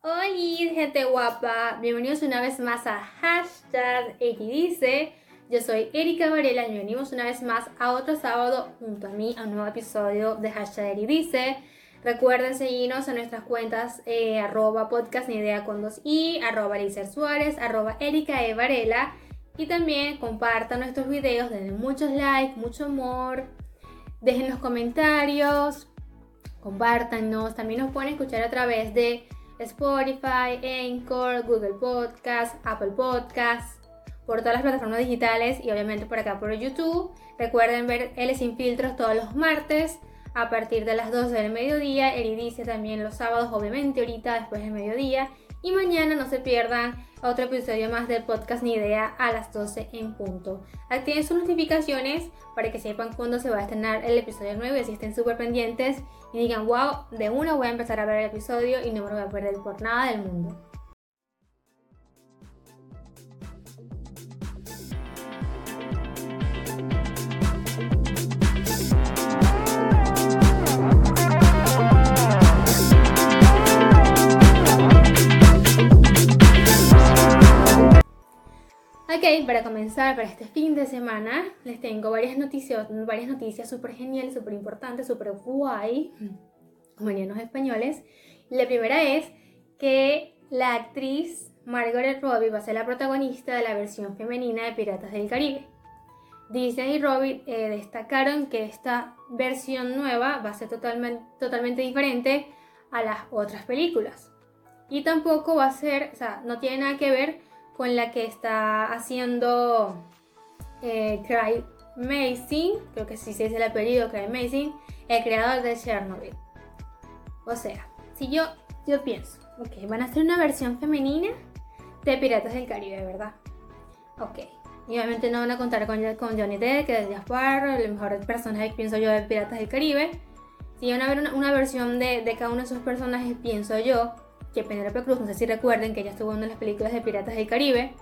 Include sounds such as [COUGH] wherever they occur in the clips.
Hola gente guapa, bienvenidos una vez más a Hashtag Dice. Yo soy Erika Varela y venimos una vez más a otro sábado junto a mí a un nuevo episodio de Hashtag Dice. Recuerden seguirnos en nuestras cuentas eh, arroba podcast ni idea con dos i, arroba Suárez, arroba Erika e. Varela y también compartan nuestros videos, denle muchos likes, mucho amor, dejen los comentarios, compártanos, también nos pueden escuchar a través de Spotify, Anchor, Google Podcast, Apple Podcast, por todas las plataformas digitales y obviamente por acá por YouTube. Recuerden ver L sin filtros todos los martes a partir de las 12 del mediodía. Eridice también los sábados, obviamente, ahorita después del mediodía. Y mañana no se pierdan otro episodio más del podcast Ni Idea a las 12 en punto. Activen sus notificaciones para que sepan cuándo se va a estrenar el episodio nuevo y así estén súper pendientes y digan, wow, de una voy a empezar a ver el episodio y no me lo voy a perder por nada del mundo. Ok, para comenzar, para este fin de semana, les tengo varias noticias, varias noticias súper geniales, súper importantes, súper guay, como dirían los españoles. La primera es que la actriz Margaret Robbie va a ser la protagonista de la versión femenina de Piratas del Caribe. Disney y Robbie eh, destacaron que esta versión nueva va a ser totalmente, totalmente diferente a las otras películas. Y tampoco va a ser, o sea, no tiene nada que ver con la que está haciendo eh, Cry Mason, creo que sí se dice el apellido Cry Mason, el creador de Chernobyl. O sea, si yo, yo pienso, ok, van a hacer una versión femenina de Piratas del Caribe, ¿verdad? Ok. Y obviamente no van a contar con, Johnny Depp, que es Jack el mejor personaje que pienso yo de Piratas del Caribe. Si van a ver una, versión de, de cada uno de esos personajes, pienso yo, que Penelope Cruz, no sé si recuerden que ella estuvo en una de las películas de Piratas del Caribe,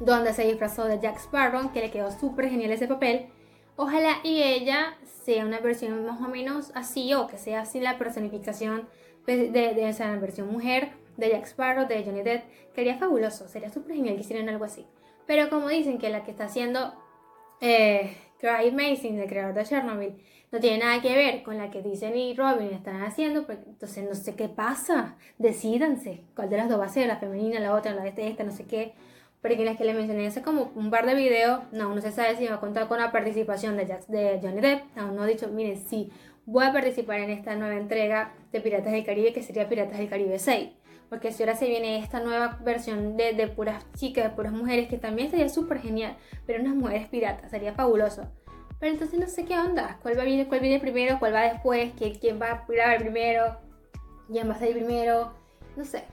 donde se disfrazó de Jack Sparrow, que le quedó súper genial ese papel. Ojalá y ella sea una versión más o menos así, o que sea así la personificación pues, de, de, esa versión mujer de Jack Sparrow, de Johnny Depp. Sería fabuloso, sería súper genial que hicieran algo así. Pero como dicen que la que está haciendo eh, Cry Mason, el creador de Chernobyl, no tiene nada que ver con la que Disney y Robin están haciendo, pues, entonces no sé qué pasa, decidanse, cuál de las dos va a ser, la femenina, la otra, la de este, esta, no sé qué, porque las que le mencioné hace como un par de videos, no, no se sabe si va a contar con la participación de, de Johnny Depp, aún no he dicho, miren, sí, voy a participar en esta nueva entrega de Piratas del Caribe, que sería Piratas del Caribe 6, porque si ahora se viene esta nueva versión de, de puras chicas, de puras mujeres, que también sería súper genial, pero unas mujeres piratas, sería fabuloso. Pero entonces no sé qué onda. ¿Cuál, va viene, cuál viene primero? ¿Cuál va después? ¿Quién, quién va a grabar primero? ¿Quién va a salir primero? No sé.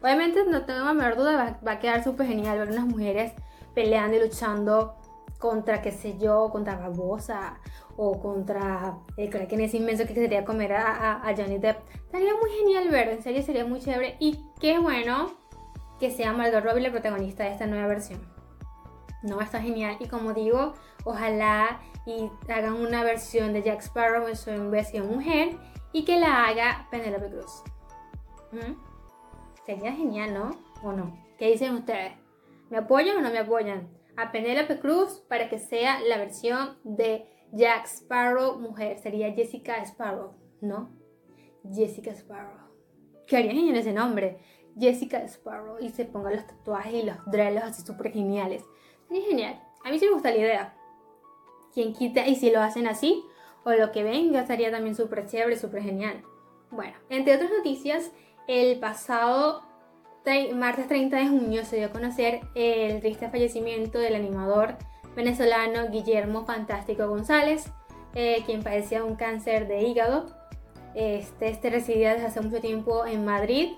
Obviamente no tengo la menor duda, va, a quedar súper genial ver unas mujeres peleando y luchando contra, qué sé yo, contra Barbosa o contra el en ese inmenso que quería comer a, a, Johnny Depp. Sería muy genial ver, en serio sería muy chévere y qué bueno que sea Margot Robbie la protagonista de esta nueva versión. No, está genial y como digo, ojalá y hagan una versión de Jack Sparrow en su versión mujer y que la haga Penelope Cruz. ¿Mm? Sería genial, ¿no? ¿O no? ¿Qué dicen ustedes? ¿Me apoyan o no me apoyan? A Penelope Cruz para que sea la versión de Jack Sparrow mujer. Sería Jessica Sparrow, ¿no? Jessica Sparrow. ¿Qué haría genial ese nombre? Jessica Sparrow. Y se pongan los tatuajes y los drelos así súper geniales. Sería genial. A mí sí me gusta la idea quien quita y si lo hacen así o lo que venga estaría también súper chévere, súper genial. Bueno, entre otras noticias, el pasado martes 30 de junio se dio a conocer el triste fallecimiento del animador venezolano Guillermo Fantástico González, eh, quien padecía un cáncer de hígado. Este, este residía desde hace mucho tiempo en Madrid.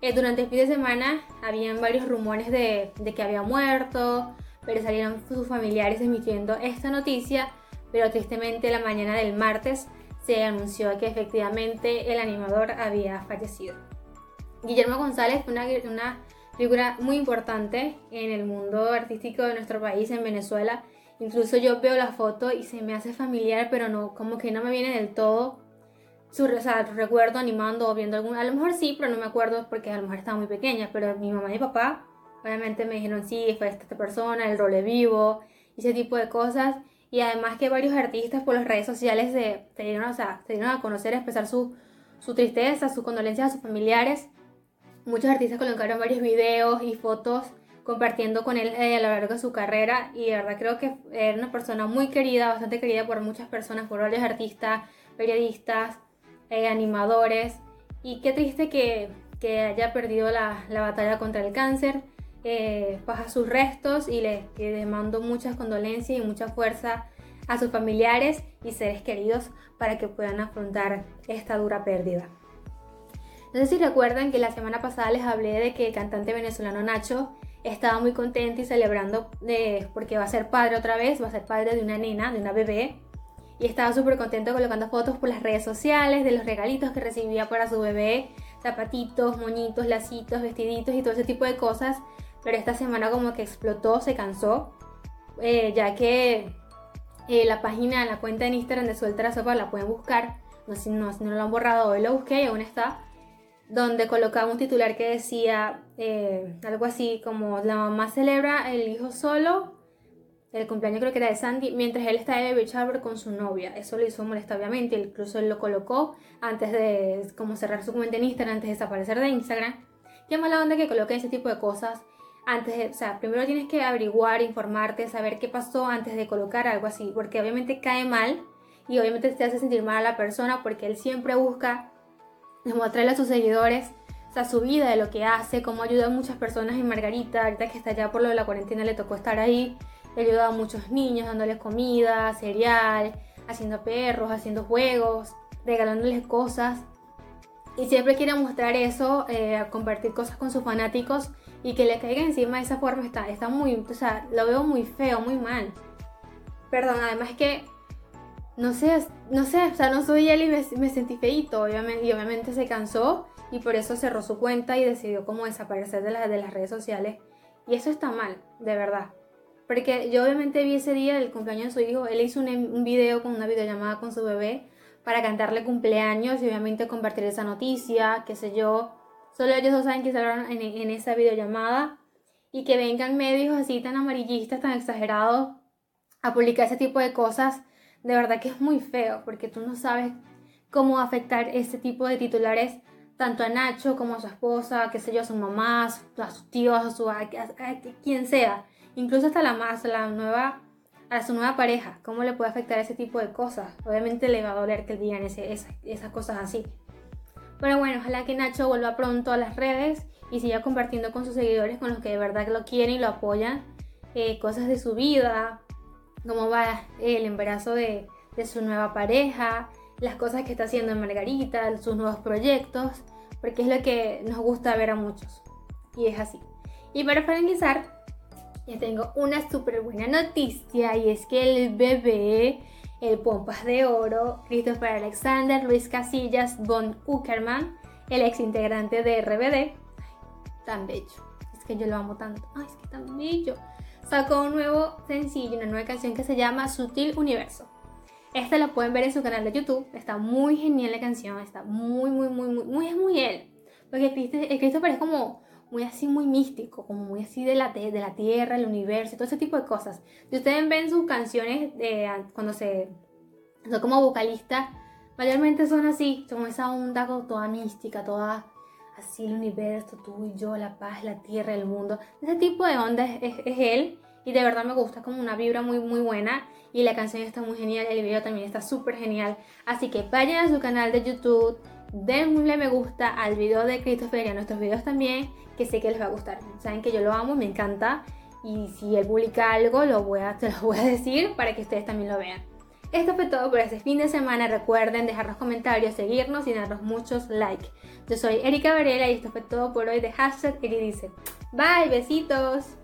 Eh, durante el fin de semana habían varios rumores de, de que había muerto, pero salieron sus familiares emitiendo esta noticia, pero tristemente la mañana del martes se anunció que efectivamente el animador había fallecido. Guillermo González fue una, una figura muy importante en el mundo artístico de nuestro país, en Venezuela. Incluso yo veo la foto y se me hace familiar, pero no, como que no me viene del todo su o sea, recuerdo animando o viendo algún, a lo mejor sí, pero no me acuerdo porque a lo mejor estaba muy pequeña, pero mi mamá y mi papá obviamente me dijeron sí, fue esta persona, el role vivo, ese tipo de cosas, y además que varios artistas por las redes sociales se, se dieron, o sea, se dieron a conocer, a expresar su, su tristeza, sus condolencias a sus familiares, muchos artistas colocaron varios videos y fotos compartiendo con él eh, a lo largo de su carrera. Y de verdad creo que era una persona muy querida, bastante querida por muchas personas, por varios artistas, periodistas, eh, animadores. Y qué triste que, que haya perdido la, la, batalla contra el cáncer. Eh, baja sus restos y le, le mando muchas condolencias y mucha fuerza a sus familiares y seres queridos para que puedan afrontar esta dura pérdida. No sé si recuerdan que la semana pasada les hablé de que el cantante venezolano Nacho estaba muy contento y celebrando eh, porque va a ser padre otra vez, va a ser padre de una nena, de una bebé y estaba súper contento colocando fotos por las redes sociales de los regalitos que recibía para su bebé, zapatitos, moñitos, lacitos, vestiditos y todo ese tipo de cosas. Pero esta semana como que explotó, se cansó, eh, ya que eh, la página, la cuenta en Instagram de Suelta la Sopa la pueden buscar. No sé si no, no, lo han borrado, hoy lo busqué y aún está. Donde colocaba un titular que decía eh, algo así como la mamá celebra el hijo solo el cumpleaños creo que era de Sandy, mientras él está de baby shower con su novia. Eso lo hizo molesta, obviamente. Incluso él lo colocó antes de como cerrar su cuenta en Instagram, antes de desaparecer de Instagram. Qué mala onda que coloquen ese tipo de cosas antes de, o sea, primero tienes que averiguar, informarte, saber qué pasó antes de colocar algo así, porque obviamente cae mal y obviamente te hace sentir mal a la persona porque él siempre busca mostrarle a sus seguidores o sea, su vida, de lo que hace, cómo ayuda a muchas personas y Margarita, ahorita que está allá por lo de la cuarentena le tocó estar ahí, He ayudado a muchos niños dándoles comida, cereal, haciendo perros, haciendo juegos, regalándoles cosas. Y siempre quiere mostrar eso, eh, compartir cosas con sus fanáticos y que le caiga encima de esa forma está, está muy, o sea, lo veo muy feo, muy mal. Perdón, además que, no sé, no sé, o sea, no soy él y me, sentí feito, obviamente, y obviamente se cansó y por eso cerró su cuenta y decidió como desaparecer de, de las redes sociales. Y eso está mal, de verdad. Porque yo obviamente vi ese día el cumpleaños de su hijo, él hizo un, video con una videollamada con su bebé para cantarle cumpleaños y obviamente compartir esa noticia, qué sé yo. Solo ellos dos saben que salieron en, en esa videollamada y que vengan medios así tan amarillistas, tan exagerados a publicar ese tipo de cosas, de verdad que es muy feo porque tú no sabes cómo afectar ese tipo de titulares tanto a Nacho como a su esposa, qué sé yo, a su mamá, a sus tíos, a, su, a quien sea incluso hasta la la nueva, a su nueva pareja, cómo le puede afectar ese tipo de cosas. Obviamente le va a doler que digan esas cosas así. Pero bueno, ojalá que Nacho vuelva pronto a las redes y siga compartiendo con sus seguidores, con los que de verdad lo quieren y lo apoyan, eh, cosas de su vida, cómo va el embarazo de, su nueva pareja, las cosas que está haciendo en Margarita, sus nuevos proyectos, porque es lo que nos gusta ver a muchos. Y es así. Y para finalizar, les tengo una súper buena noticia y es que el bebé, el Pompas de Oro, Christopher Alexander Luis Casillas von Uckerman, el ex integrante de RBD, tan bello, es que yo lo amo tanto, ay, es que tan bello, sacó un nuevo sencillo, una nueva canción que se llama Sutil Universo. Esta la pueden ver en su canal de YouTube, está muy genial la canción, está muy, muy, muy, muy, muy, es muy él. Porque Christopher es como muy así, muy místico, como muy así de la, de, la tierra, el universo, todo ese tipo de cosas. Si ustedes ven sus canciones de, cuando se... son como vocalista, mayormente son así, son esa onda toda mística, toda así el universo, tú y yo, la paz, la tierra, el mundo. Ese tipo de onda es, es, él y de verdad me gusta, como una vibra muy muy buena y la canción está muy genial, el video también está súper genial. Así que vayan a su canal de YouTube, denle me gusta al video de Christopher y a nuestros videos también, que sé que les va a gustar. Saben que yo lo amo, me encanta. Y si él publica algo, lo voy a, [LAUGHS] te lo voy a decir para que ustedes también lo vean. Esto fue todo por este fin de semana. Recuerden dejar los comentarios, seguirnos y darnos muchos likes. Yo soy Erika Varela y esto fue todo por hoy de Hashtag Dice Bye, besitos.